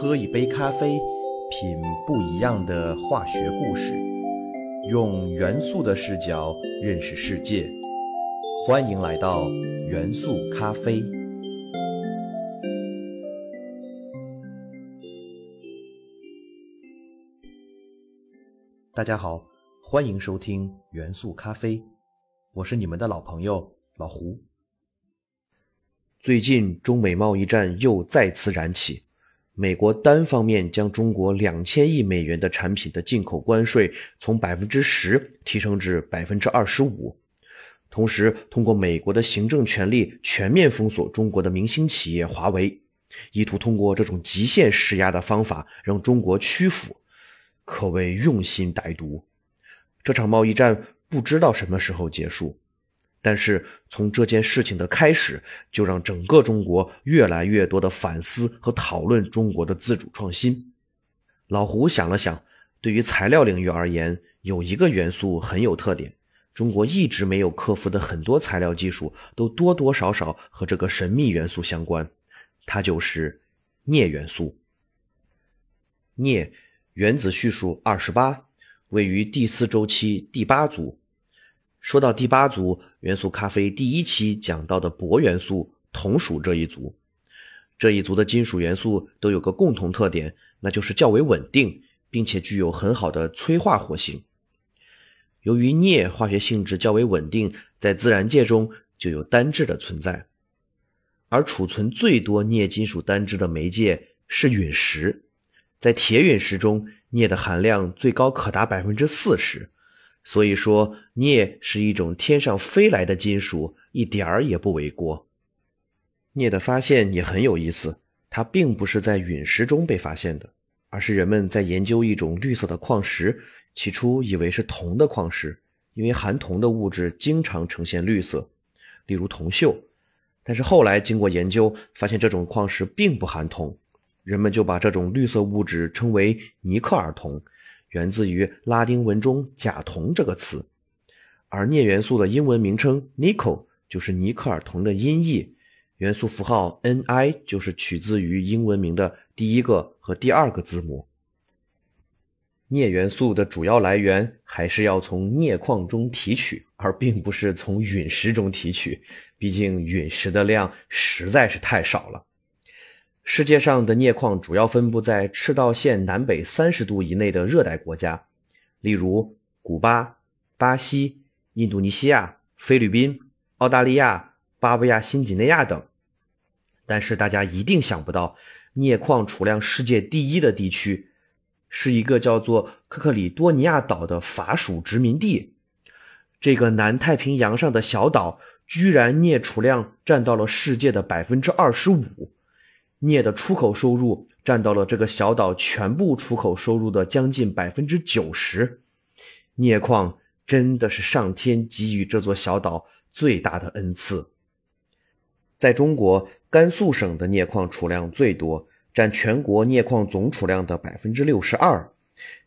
喝一杯咖啡，品不一样的化学故事，用元素的视角认识世界。欢迎来到元素咖啡。大家好，欢迎收听元素咖啡，我是你们的老朋友老胡。最近中美贸易战又再次燃起，美国单方面将中国两千亿美元的产品的进口关税从百分之十提升至百分之二十五，同时通过美国的行政权力全面封锁中国的明星企业华为，意图通过这种极限施压的方法让中国屈服，可谓用心歹毒。这场贸易战不知道什么时候结束。但是从这件事情的开始，就让整个中国越来越多的反思和讨论中国的自主创新。老胡想了想，对于材料领域而言，有一个元素很有特点，中国一直没有克服的很多材料技术，都多多少少和这个神秘元素相关，它就是镍元素。镍原子序数二十八，位于第四周期第八组。说到第八组元素，咖啡第一期讲到的铂元素同属这一组。这一组的金属元素都有个共同特点，那就是较为稳定，并且具有很好的催化活性。由于镍化学性质较为稳定，在自然界中就有单质的存在。而储存最多镍金属单质的媒介是陨石，在铁陨石中，镍的含量最高可达百分之四十。所以说，镍是一种天上飞来的金属，一点儿也不为过。镍的发现也很有意思，它并不是在陨石中被发现的，而是人们在研究一种绿色的矿石，起初以为是铜的矿石，因为含铜的物质经常呈现绿色，例如铜锈。但是后来经过研究，发现这种矿石并不含铜，人们就把这种绿色物质称为尼克尔铜。源自于拉丁文中“甲铜”这个词，而镍元素的英文名称 “nickel” 就是尼克尔铜的音译，元素符号 Ni 就是取自于英文名的第一个和第二个字母。镍元素的主要来源还是要从镍矿中提取，而并不是从陨石中提取，毕竟陨石的量实在是太少了。世界上的镍矿主要分布在赤道线南北三十度以内的热带国家，例如古巴、巴西、印度尼西亚、菲律宾、澳大利亚、巴布亚新几内亚等。但是大家一定想不到，镍矿储量世界第一的地区，是一个叫做科克里多尼亚岛的法属殖民地。这个南太平洋上的小岛，居然镍储量占到了世界的百分之二十五。镍的出口收入占到了这个小岛全部出口收入的将近百分之九十，镍矿真的是上天给予这座小岛最大的恩赐。在中国，甘肃省的镍矿储量最多，占全国镍矿总储量的百分之六十二，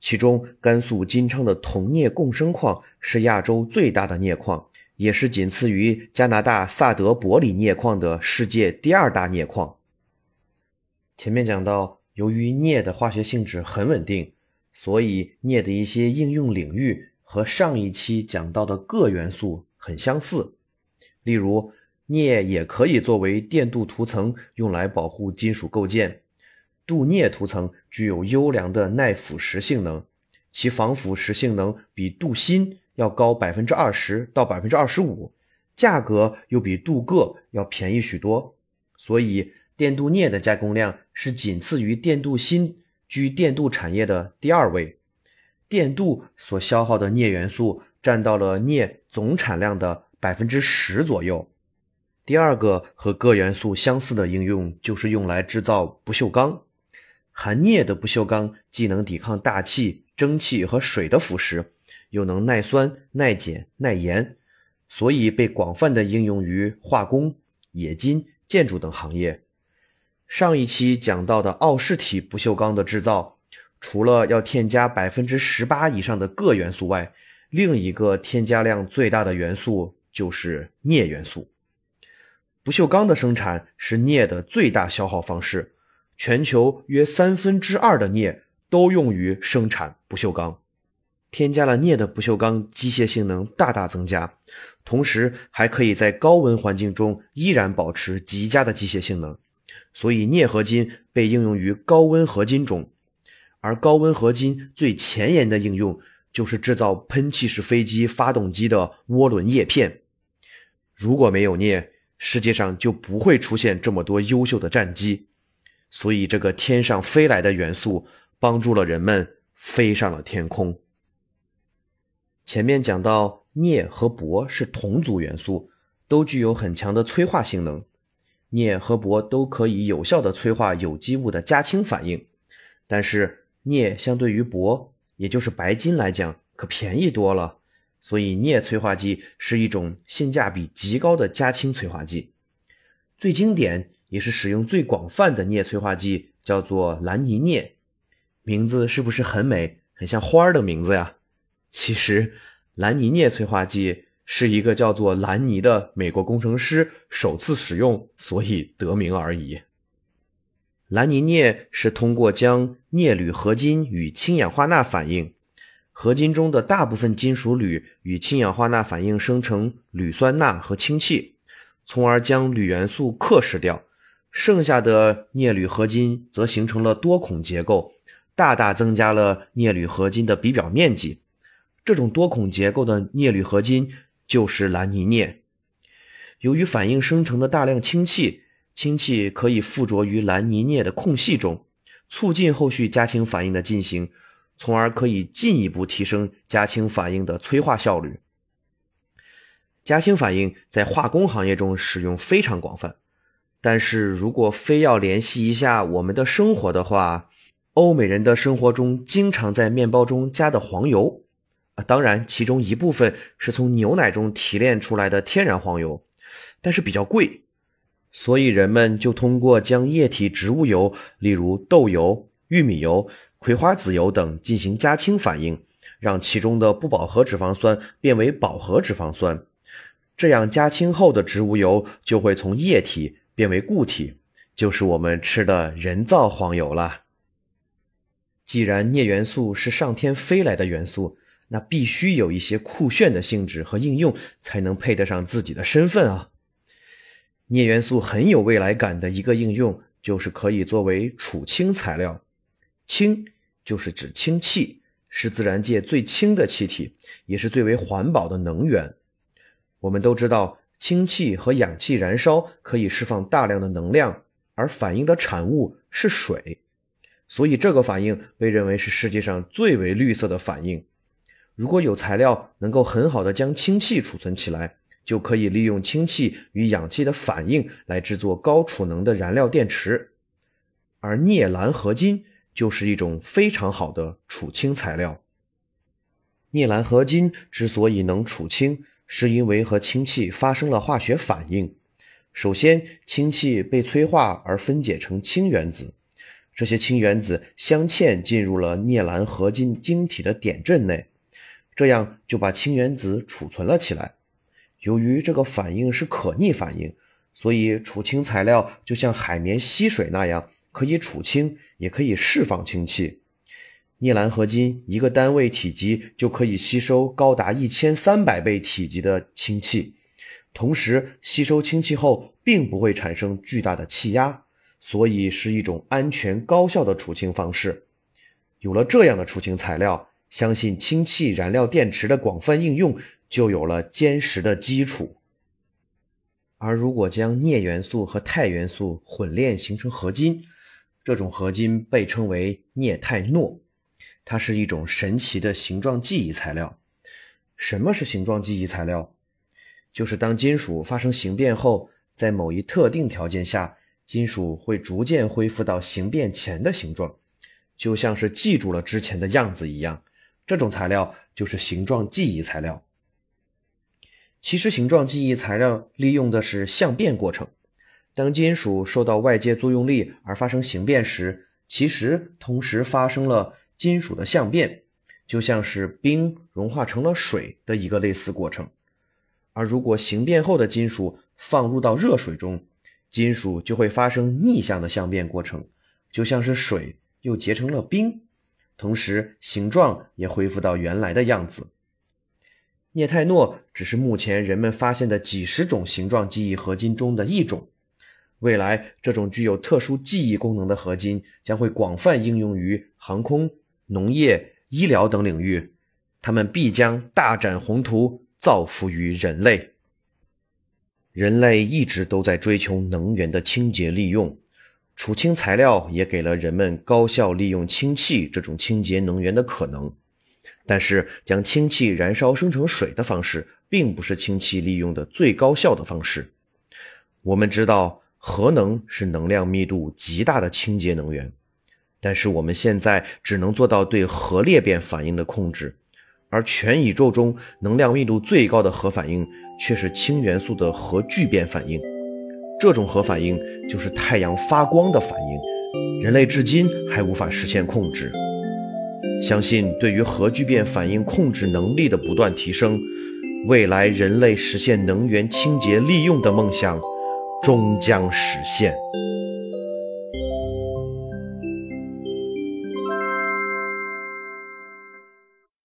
其中甘肃金昌的铜镍共生矿是亚洲最大的镍矿，也是仅次于加拿大萨德伯里镍矿的世界第二大镍矿。前面讲到，由于镍的化学性质很稳定，所以镍的一些应用领域和上一期讲到的铬元素很相似。例如，镍也可以作为电镀涂层用来保护金属构件。镀镍涂层具有优良的耐腐蚀性能，其防腐蚀性能比镀锌要高百分之二十到百分之二十五，价格又比镀铬要便宜许多，所以。电镀镍的加工量是仅次于电镀锌，居电镀产业的第二位。电镀所消耗的镍元素占到了镍总产量的百分之十左右。第二个和铬元素相似的应用就是用来制造不锈钢。含镍的不锈钢既能抵抗大气、蒸汽和水的腐蚀，又能耐酸、耐碱、耐盐，所以被广泛的应用于化工、冶金、建筑等行业。上一期讲到的奥氏体不锈钢的制造，除了要添加百分之十八以上的铬元素外，另一个添加量最大的元素就是镍元素。不锈钢的生产是镍的最大消耗方式，全球约三分之二的镍都用于生产不锈钢。添加了镍的不锈钢机械性能大大增加，同时还可以在高温环境中依然保持极佳的机械性能。所以，镍合金被应用于高温合金中。而高温合金最前沿的应用就是制造喷气式飞机发动机的涡轮叶片。如果没有镍，世界上就不会出现这么多优秀的战机。所以，这个天上飞来的元素帮助了人们飞上了天空。前面讲到，镍和铂是同族元素，都具有很强的催化性能。镍和铂都可以有效的催化有机物的加氢反应，但是镍相对于铂，也就是白金来讲，可便宜多了。所以，镍催化剂是一种性价比极高的加氢催化剂。最经典也是使用最广泛的镍催化剂叫做蓝泥镍，名字是不是很美，很像花儿的名字呀？其实，蓝泥镍催化剂是一个叫做兰尼的美国工程师首次使用，所以得名而已。兰尼镍是通过将镍铝合金与氢氧化钠反应，合金中的大部分金属铝与氢氧化钠反应生成铝酸钠和氢气，从而将铝元素克蚀掉，剩下的镍铝合金则形成了多孔结构，大大增加了镍铝合金的比表面积。这种多孔结构的镍铝合金就是蓝泥镍。由于反应生成的大量氢气，氢气可以附着于蓝泥镍的空隙中，促进后续加氢反应的进行，从而可以进一步提升加氢反应的催化效率。加氢反应在化工行业中使用非常广泛，但是如果非要联系一下我们的生活的话，欧美人的生活中经常在面包中加的黄油。当然，其中一部分是从牛奶中提炼出来的天然黄油，但是比较贵，所以人们就通过将液体植物油，例如豆油、玉米油、葵花籽油等进行加氢反应，让其中的不饱和脂肪酸变为饱和脂肪酸，这样加氢后的植物油就会从液体变为固体，就是我们吃的人造黄油了。既然镍元素是上天飞来的元素，那必须有一些酷炫的性质和应用，才能配得上自己的身份啊！镍元素很有未来感的一个应用，就是可以作为储氢材料。氢就是指氢气，是自然界最轻的气体，也是最为环保的能源。我们都知道，氢气和氧气燃烧可以释放大量的能量，而反应的产物是水，所以这个反应被认为是世界上最为绿色的反应。如果有材料能够很好的将氢气储存起来，就可以利用氢气与氧气的反应来制作高储能的燃料电池，而镍蓝合金就是一种非常好的储氢材料。镍蓝合金之所以能储氢，是因为和氢气发生了化学反应。首先，氢气被催化而分解成氢原子，这些氢原子镶嵌进入了镍蓝合金晶体的点阵内。这样就把氢原子储存了起来。由于这个反应是可逆反应，所以储氢材料就像海绵吸水那样，可以储氢，也可以释放氢气。镍蓝合金一个单位体积就可以吸收高达一千三百倍体积的氢气，同时吸收氢气后并不会产生巨大的气压，所以是一种安全高效的储氢方式。有了这样的储氢材料。相信氢气燃料电池的广泛应用就有了坚实的基础。而如果将镍元素和钛元素混炼形成合金，这种合金被称为镍钛诺，它是一种神奇的形状记忆材料。什么是形状记忆材料？就是当金属发生形变后，在某一特定条件下，金属会逐渐恢复到形变前的形状，就像是记住了之前的样子一样。这种材料就是形状记忆材料。其实，形状记忆材料利用的是相变过程。当金属受到外界作用力而发生形变时，其实同时发生了金属的相变，就像是冰融化成了水的一个类似过程。而如果形变后的金属放入到热水中，金属就会发生逆向的相变过程，就像是水又结成了冰，同时形状也恢复到原来的样子。涅泰诺只是目前人们发现的几十种形状记忆合金中的一种。未来，这种具有特殊记忆功能的合金将会广泛应用于航空、农业、医疗等领域，它们必将大展宏图，造福于人类。人类一直都在追求能源的清洁利用，储氢材料也给了人们高效利用氢气这种清洁能源的可能。但是，将氢气燃烧生成水的方式，并不是氢气利用的最高效的方式。我们知道。核能是能量密度极大的清洁能源，但是我们现在只能做到对核裂变反应的控制，而全宇宙中能量密度最高的核反应却是氢元素的核聚变反应。这种核反应就是太阳发光的反应，人类至今还无法实现控制。相信对于核聚变反应控制能力的不断提升，未来人类实现能源清洁利用的梦想。终将实现。